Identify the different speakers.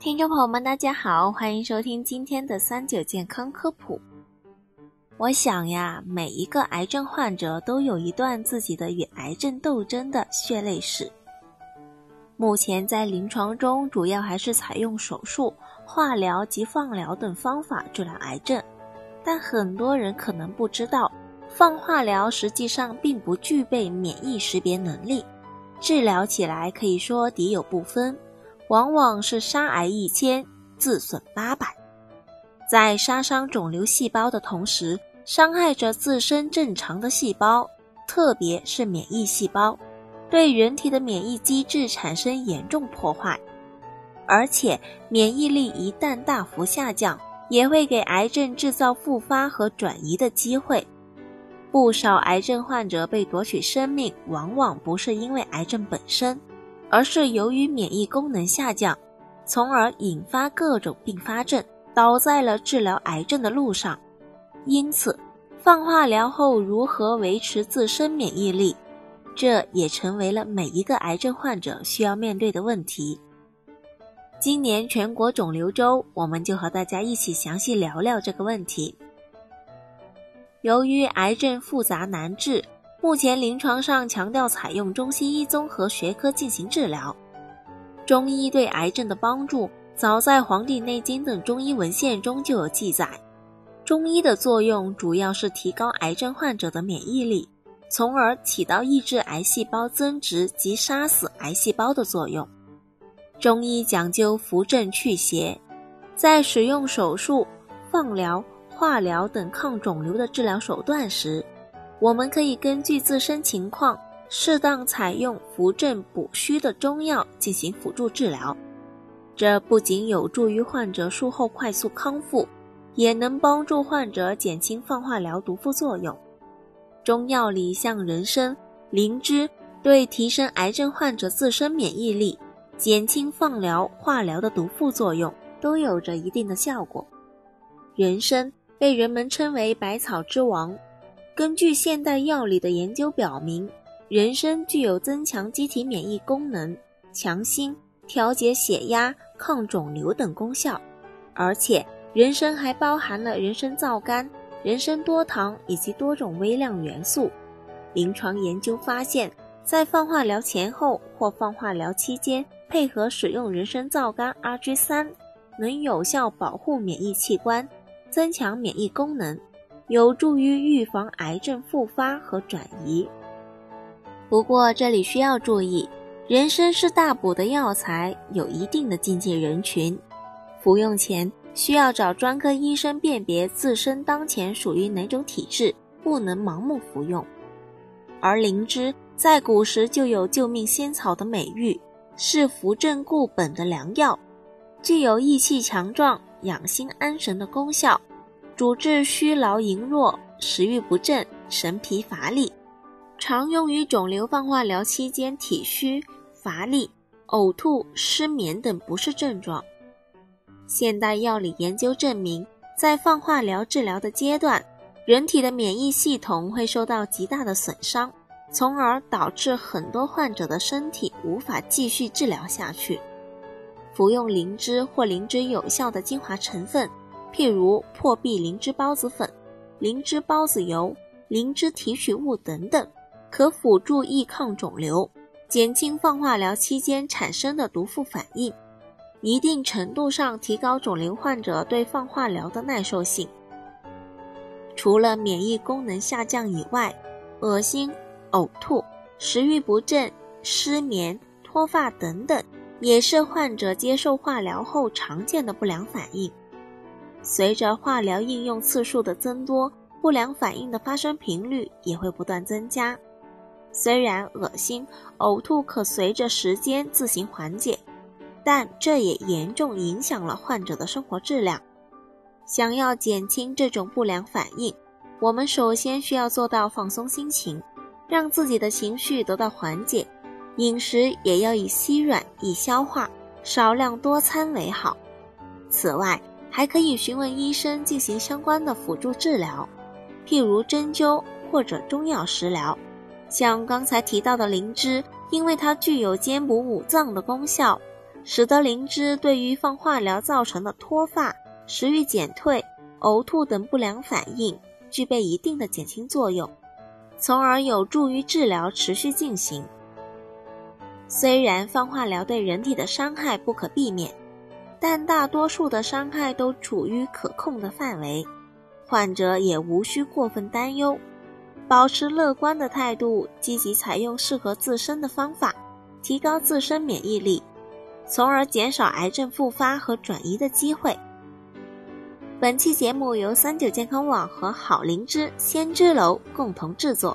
Speaker 1: 听众朋友们，大家好，欢迎收听今天的三九健康科普。我想呀，每一个癌症患者都有一段自己的与癌症斗争的血泪史。目前在临床中，主要还是采用手术、化疗及放疗等方法治疗癌症，但很多人可能不知道，放化疗实际上并不具备免疫识别能力，治疗起来可以说敌友不分。往往是杀癌一千，自损八百，在杀伤肿瘤细胞的同时，伤害着自身正常的细胞，特别是免疫细胞，对人体的免疫机制产生严重破坏。而且，免疫力一旦大幅下降，也会给癌症制造复发和转移的机会。不少癌症患者被夺取生命，往往不是因为癌症本身。而是由于免疫功能下降，从而引发各种并发症，倒在了治疗癌症的路上。因此，放化疗后如何维持自身免疫力，这也成为了每一个癌症患者需要面对的问题。今年全国肿瘤周，我们就和大家一起详细聊聊这个问题。由于癌症复杂难治。目前临床上强调采用中西医综合学科进行治疗。中医对癌症的帮助，早在《黄帝内经》等中医文献中就有记载。中医的作用主要是提高癌症患者的免疫力，从而起到抑制癌细胞增殖及杀死癌细胞的作用。中医讲究扶正祛邪，在使用手术、放疗、化疗等抗肿瘤的治疗手段时。我们可以根据自身情况，适当采用扶正补虚的中药进行辅助治疗。这不仅有助于患者术后快速康复，也能帮助患者减轻放化疗毒副作用。中药里像人参、灵芝，对提升癌症患者自身免疫力、减轻放疗、化疗的毒副作用，都有着一定的效果。人参被人们称为百草之王。根据现代药理的研究表明，人参具有增强机体免疫功能、强心、调节血压、抗肿瘤等功效。而且，人参还包含了人参皂苷、人参多糖以及多种微量元素。临床研究发现，在放化疗前后或放化疗期间，配合使用人参皂苷 Rg 三，能有效保护免疫器官，增强免疫功能。有助于预防癌症复发和转移。不过这里需要注意，人参是大补的药材，有一定的禁忌人群。服用前需要找专科医生辨别自身当前属于哪种体质，不能盲目服用。而灵芝在古时就有救命仙草的美誉，是扶正固本的良药，具有益气强壮、养心安神的功效。主治虚劳羸弱、食欲不振、神疲乏力，常用于肿瘤放化疗期间体虚、乏力、呕吐、失眠等不适症状。现代药理研究证明，在放化疗治疗的阶段，人体的免疫系统会受到极大的损伤，从而导致很多患者的身体无法继续治疗下去。服用灵芝或灵芝有效的精华成分。譬如破壁灵芝孢子粉、灵芝孢子油、灵芝提取物等等，可辅助抑抗肿瘤，减轻放化疗期间产生的毒副反应，一定程度上提高肿瘤患者对放化疗的耐受性。除了免疫功能下降以外，恶心、呕吐、食欲不振、失眠、脱发等等，也是患者接受化疗后常见的不良反应。随着化疗应用次数的增多，不良反应的发生频率也会不断增加。虽然恶心、呕吐可随着时间自行缓解，但这也严重影响了患者的生活质量。想要减轻这种不良反应，我们首先需要做到放松心情，让自己的情绪得到缓解。饮食也要以稀软、易消化、少量多餐为好。此外，还可以询问医生进行相关的辅助治疗，譬如针灸或者中药食疗。像刚才提到的灵芝，因为它具有兼补五脏的功效，使得灵芝对于放化疗造成的脱发、食欲减退、呕吐等不良反应具备一定的减轻作用，从而有助于治疗持续进行。虽然放化疗对人体的伤害不可避免，但大多数的伤害都处于可控的范围，患者也无需过分担忧，保持乐观的态度，积极采用适合自身的方法，提高自身免疫力。从而减少癌症复发和转移的机会。本期节目由三九健康网和好灵芝仙芝楼共同制作。